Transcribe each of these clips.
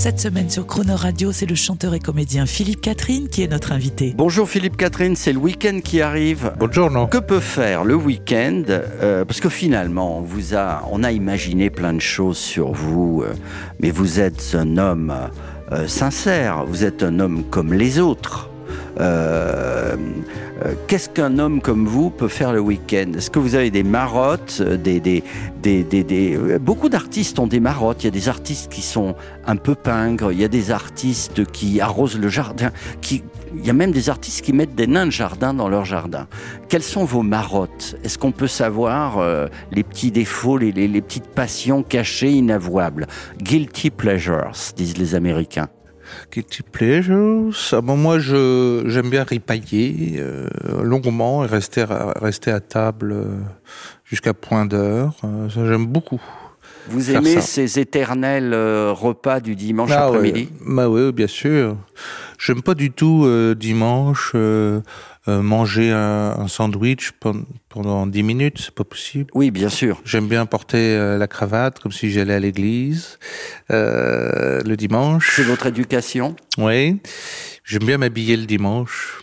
Cette semaine sur Croner Radio, c'est le chanteur et comédien Philippe Catherine qui est notre invité. Bonjour Philippe Catherine, c'est le week-end qui arrive. Buongiorno. Que peut faire le week-end euh, Parce que finalement, on, vous a, on a imaginé plein de choses sur vous, euh, mais vous êtes un homme euh, sincère, vous êtes un homme comme les autres. Euh, euh, Qu'est-ce qu'un homme comme vous peut faire le week-end? Est-ce que vous avez des marottes euh, des, des, des, des, Beaucoup d'artistes ont des marottes. Il y a des artistes qui sont un peu pingres. Il y a des artistes qui arrosent le jardin. Il y a même des artistes qui mettent des nains de jardin dans leur jardin. Quelles sont vos marottes? Est-ce qu'on peut savoir les petits défauts, les, les, les petites passions cachées, inavouables? Guilty pleasures, disent les Américains. Guilty pleasures. Ah bon, moi, je j'aime bien ripailler euh, longuement et rester à, rester à table euh, jusqu'à point d'heure. Euh, ça, j'aime beaucoup. Vous aimez ça. ces éternels repas du dimanche Ah ouais. après-midi? Bah oui, bien sûr. J'aime pas du tout euh, dimanche euh, euh, manger un, un sandwich pen- pendant 10 minutes. C'est pas possible. Oui, bien sûr. J'aime bien porter euh, la cravate comme si j'allais à l'église euh, le dimanche. C'est votre éducation? Oui, j'aime bien m'habiller le dimanche.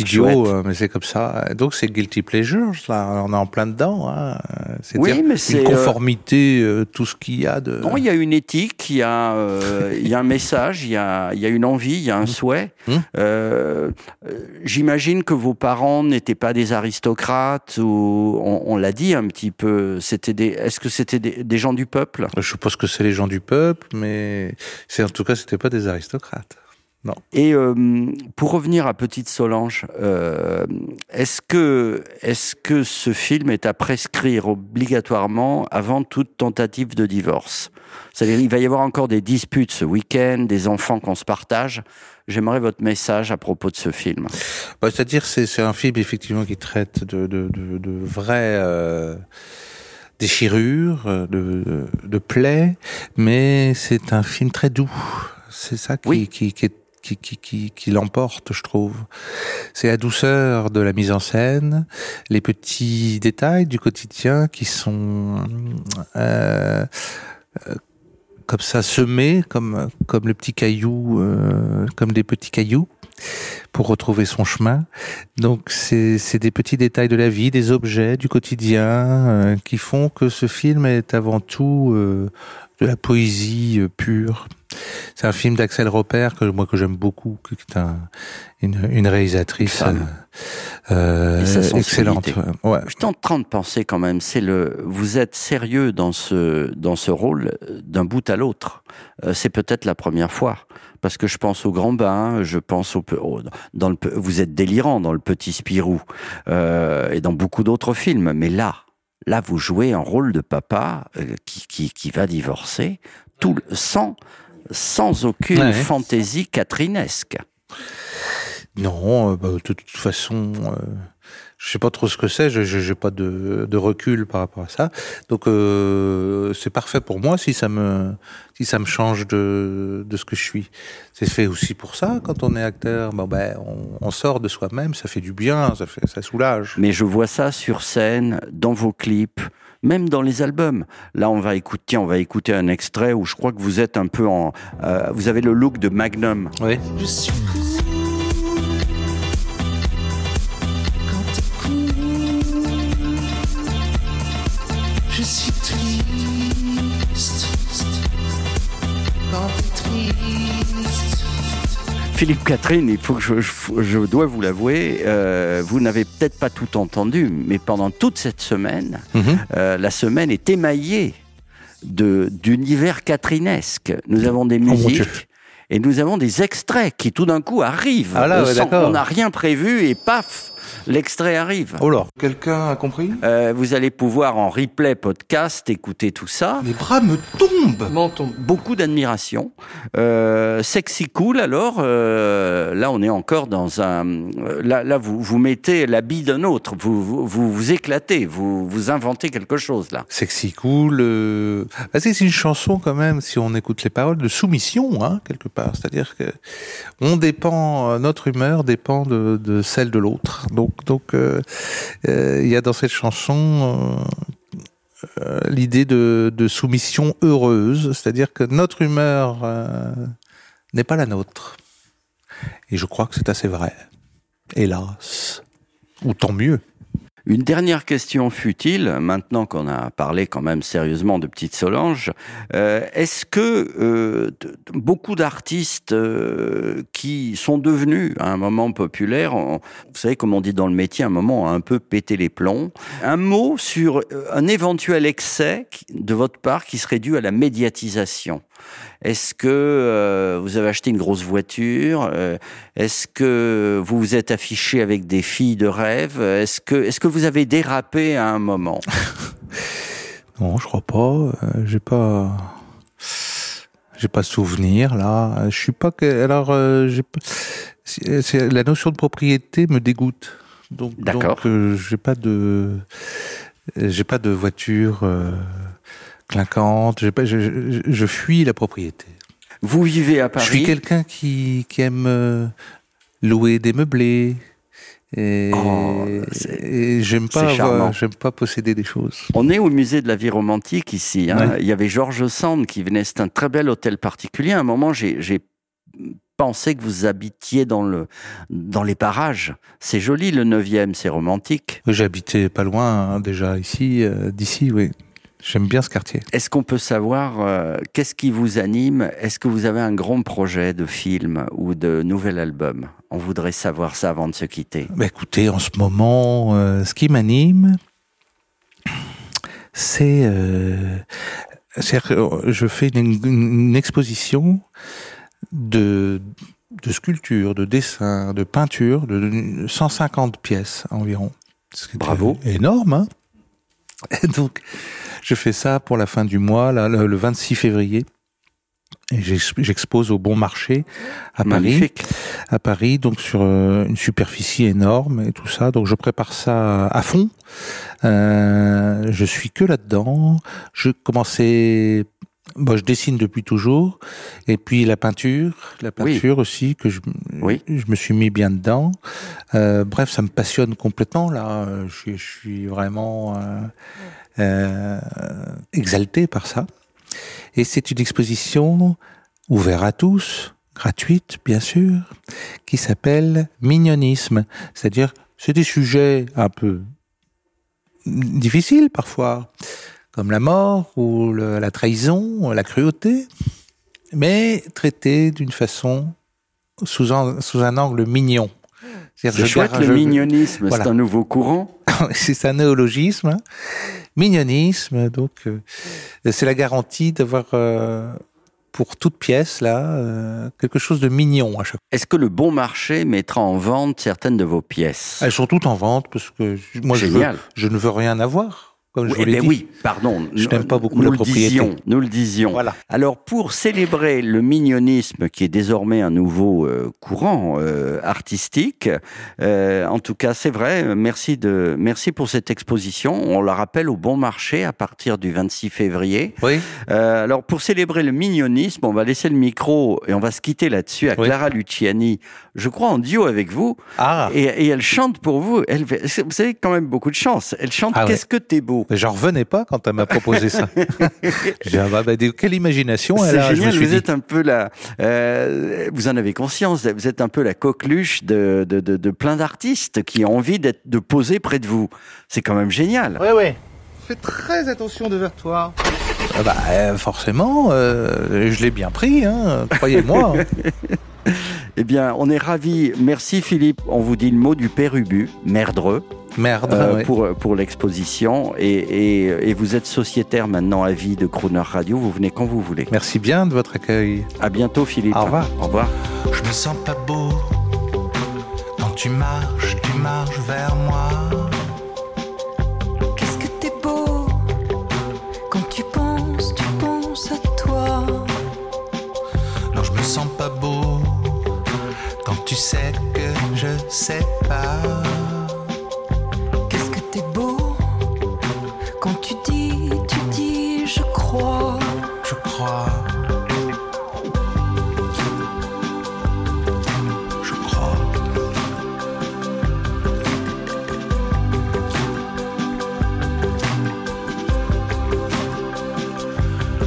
Idiot, hein, mais c'est comme ça. Donc c'est guilty pleasures, là, on est en plein dedans. Hein. C'est Oui, mais c'est, une euh, conformité, euh, tout ce qu'il y a de. Non, il y a une éthique, il y a, euh, il y a un message, il y a, il y a une envie, il y a un souhait. Mmh. Euh, euh, J'imagine que vos parents n'étaient pas des aristocrates ou on, on l'a dit un petit peu. C'était des. Est-ce que c'était des, des gens du peuple? Je suppose que c'est les gens du peuple, mais c'est en tout cas c'était pas des aristocrates. Et euh, pour revenir à Petite Solange, euh, est-ce que est-ce que ce film est à prescrire obligatoirement avant toute tentative de divorce? C'est-à-dire, il va y avoir encore des disputes ce week-end, des enfants qu'on se partage. J'aimerais votre message à propos de ce film. Bah, C'est-à-dire c'est c'est un film effectivement qui traite de, de, de, euh, déchirures, de, de, de plaies, mais c'est un film très doux. C'est ça qui, Oui. qui, qui, est- qui, l'emporte, je trouve. C'est la douceur de la mise en scène, les petits détails du quotidien qui sont euh, euh, comme ça semés, comme comme euh, comme des petits cailloux pour retrouver son chemin. Donc c'est des petits détails de la vie, des objets du quotidien qui font que ce film est avant tout de la poésie pure. C'est un film d'Axel Roper que moi que j'aime beaucoup, qui est un, une, une réalisatrice euh, euh, excellente. Ouais. Je suis en train de penser quand même, c'est le, vous êtes sérieux dans ce, dans ce rôle euh, d'un bout à l'autre. Euh, c'est peut-être la première fois. Parce que je pense au grand bain, je pense au, pe- au- dans le, pe- vous êtes délirant dans le petit Spirou, euh, et dans beaucoup d'autres films. Mais là, là, vous jouez un rôle de papa qui, qui, qui va divorcer, tout, sans, sans aucune Ouais. fantaisie catherinesque. Non, euh, bah, de toute façon, euh, je sais pas trop ce que c'est, je j'ai pas de, de recul par rapport à ça. Donc euh, c'est parfait pour moi si ça me si ça me change de de ce que je suis. C'est fait aussi pour ça quand on est acteur. Bon ben on, on sort de soi-même, ça fait du bien, ça fait ça soulage. Mais je vois ça sur scène, dans vos clips, même dans les albums. Là, on va écouter, tiens, on va écouter un extrait où je crois que vous êtes un peu en, euh, vous avez le look de Magnum. Oui. Je suis Je suis triste quand t'es triste. Philippe Catherine, il faut que je, je, je dois vous l'avouer, euh, vous n'avez peut-être pas tout entendu, mais pendant toute cette semaine, Mhm. euh, la semaine est émaillée de d'univers catherinesque. Nous avons des Oh musiques. Et nous avons des extraits qui tout d'un coup arrivent. Ah là, ouais, sans- d'accord. on n'a rien prévu et paf, L'extrait arrive. Oh là, quelqu'un a compris? Euh, vous allez pouvoir en replay podcast écouter tout ça. Les bras me tombent Menton. Beaucoup d'admiration. Euh, sexy cool, alors euh, là on est encore dans un... Là, là vous, vous mettez l'habit d'un autre, vous, vous vous vous éclatez, vous, vous inventez quelque chose là. Sexy cool. Euh... bah, c'est une chanson quand même, si on écoute les paroles, de soumission, hein, quelque part. C'est-à-dire que on dépend, notre humeur dépend de, de celle de l'autre. Donc, euh, euh, il y a dans cette chanson euh, l'idée de, soumission heureuse, c'est-à-dire que notre humeur n'est pas la nôtre. Et je crois que c'est assez vrai. Hélas. Ou tant mieux. Une dernière question futile, maintenant qu'on a parlé quand même sérieusement de Petite Solange. Euh, Est-ce que euh, beaucoup d'artistes euh, qui sont devenus à un moment populaires, ont- vous savez comme on dit dans le métier, à un moment ont un peu pété les plombs, un mot sur euh, un éventuel excès de votre part qui serait dû à la médiatisation est-ce que euh, vous avez acheté une grosse voiture Euh, Est-ce que vous vous êtes affiché avec des filles de rêve Est-ce que, vous avez dérapé à un moment? Non, je crois pas. Euh, j'ai pas. J'ai pas souvenir là. Je suis pas que. Alors, euh, c'est- la notion de propriété me dégoûte. Donc, D'accord. donc euh, j'ai pas de. J'ai pas de voiture euh, clinquante. Je, je, je fuis la propriété. Vous vivez à Paris Je suis quelqu'un qui qui aime euh, louer des meublés. Et, Oh, et j'aime pas avoir- posséder des choses. On est au musée de la vie romantique ici. hein. Ouais. Il y avait Georges Sand qui venait. C'est un très bel hôtel particulier. À un moment, j'ai j'ai pensé que vous habitiez dans le dans les parages. C'est joli le 9e, c'est romantique. J'habitais pas loin hein, déjà ici, euh, d'ici, oui. J'aime bien ce quartier. Est-ce qu'on peut savoir euh, qu'est-ce qui vous anime? Est-ce que vous avez un grand projet de film ou de nouvel album? On voudrait savoir ça avant de se quitter. Bah, écoutez, en ce moment, euh, ce qui m'anime, c'est, euh, c'est euh, je fais une, une exposition de de sculpture, de dessin, de peinture, de 150 pièces environ. Bravo. Énorme, hein donc, je fais ça pour la fin du mois, là, le, le 26 février. Et j'ex- j'expose au Bon Marché à Paris Magnifique. à Paris, donc sur euh, une superficie énorme et tout ça. Donc je prépare ça à fond. Euh, je suis que là-dedans. Je commençais, bon, je dessine depuis toujours, et puis la peinture, la Oui. peinture aussi que je, Oui. je me suis mis bien dedans. Euh, bref, ça me passionne complètement là. Je, suis- je suis vraiment euh, euh, exalté par ça. Et c'est une exposition ouverte à tous, gratuite bien sûr, qui s'appelle Mignonisme. C'est-à-dire, c'est des sujets un peu difficiles parfois, comme la mort ou la trahison, la cruauté, mais traités d'une façon sous un angle mignon. C'est je chouette le je- mignonisme, Voilà. c'est un nouveau courant. c'est un néologisme, hein. mignonisme. Donc, euh, c'est la garantie d'avoir euh, pour toute pièce là euh, quelque chose de mignon à chaque fois. Est-ce que le bon marché mettra en vente certaines de vos pièces? Elles sont toutes en vente parce que moi je, veux- je ne veux rien avoir. Comme je Oui, vous eh l'ai ben dit. oui, pardon. Je n'aime pas beaucoup nous la le propriété. Disions, nous le disions. Voilà. Alors, pour célébrer le mignonisme, qui est désormais un nouveau euh, courant euh, artistique, euh, en tout cas, c'est vrai. Merci de, merci pour cette exposition. On la rappelle au Bon Marché à partir du 26 février. Oui. Alors, pour célébrer le mignonisme, on va laisser le micro et on va se quitter là-dessus à Oui. Clara Luciani. Je crois en duo avec vous. Ah. Et, et elle chante pour vous. Elle, vous avez quand même beaucoup de chance. Elle chante Ah ouais. Qu'est-ce que t'es beau. Mais J'en revenais pas quand elle m'a proposé ça. J'ai dit, ah bah, bah, quelle imagination elle C'est a. je me génial, suis vous dit. êtes un peu la, euh, vous en avez conscience, vous êtes un peu la coqueluche de, de, de, de plein d'artistes qui ont envie d'être, de poser près de vous. C'est quand même génial. Ouais, ouais. Fais très attention devant toi. Ah bah, euh, forcément, euh, je l'ai bien pris, hein, croyez-moi. Eh bien, on est ravis. Merci Philippe. On vous dit le mot du père Ubu, merdreux, Merde. euh, ouais. pour, pour l'exposition. Et, et, et vous êtes sociétaire maintenant à vie de Crooner Radio. Vous venez quand vous voulez. Merci bien de votre accueil. À bientôt Philippe. Au revoir. Au revoir. Je me sens pas beau quand tu marches, tu marches vers moi. Qu'est-ce que t'es beau quand tu penses, tu penses à toi. Non, je me sens pas beau quand tu sais que je sais pas. Tu dis, je crois. Je crois. Je crois.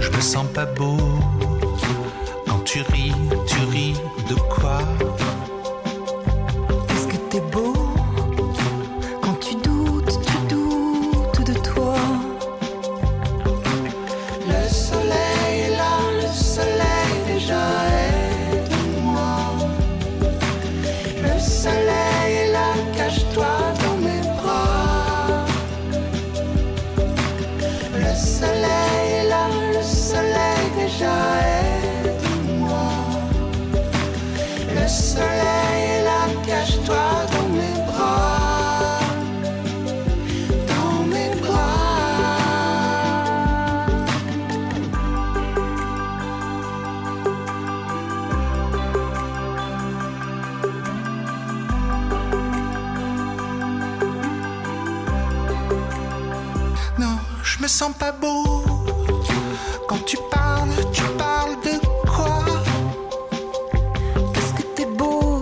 Je me sens pas beau Quand tu parles, tu parles de quoi? Qu'est-ce que t'es beau?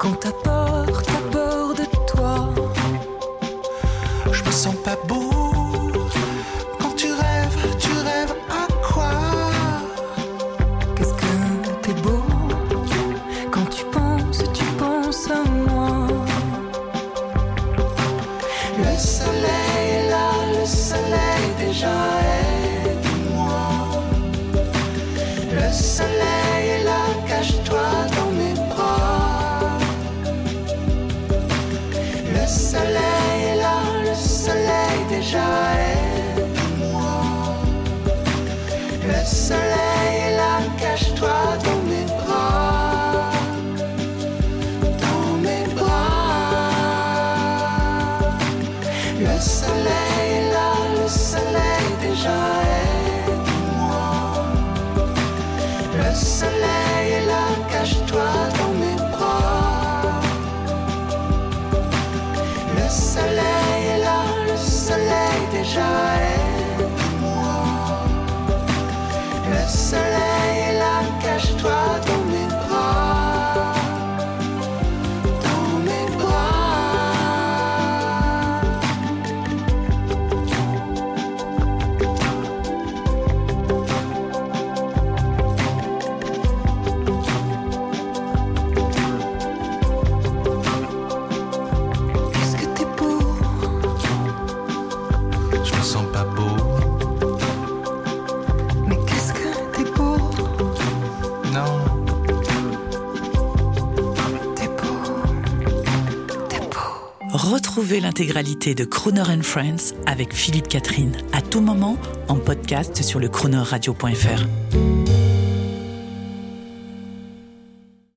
Quand t'as peur, t'as peur de toi. Je me sens pas beau. Quand tu rêves, tu rêves à quoi? Qu'est-ce que t'es beau? Quand tu penses, tu penses à moi. Le soleil L'intégralité de Crooner and Friends avec Philippe Catherine à tout moment en podcast sur le croonerradio.fr.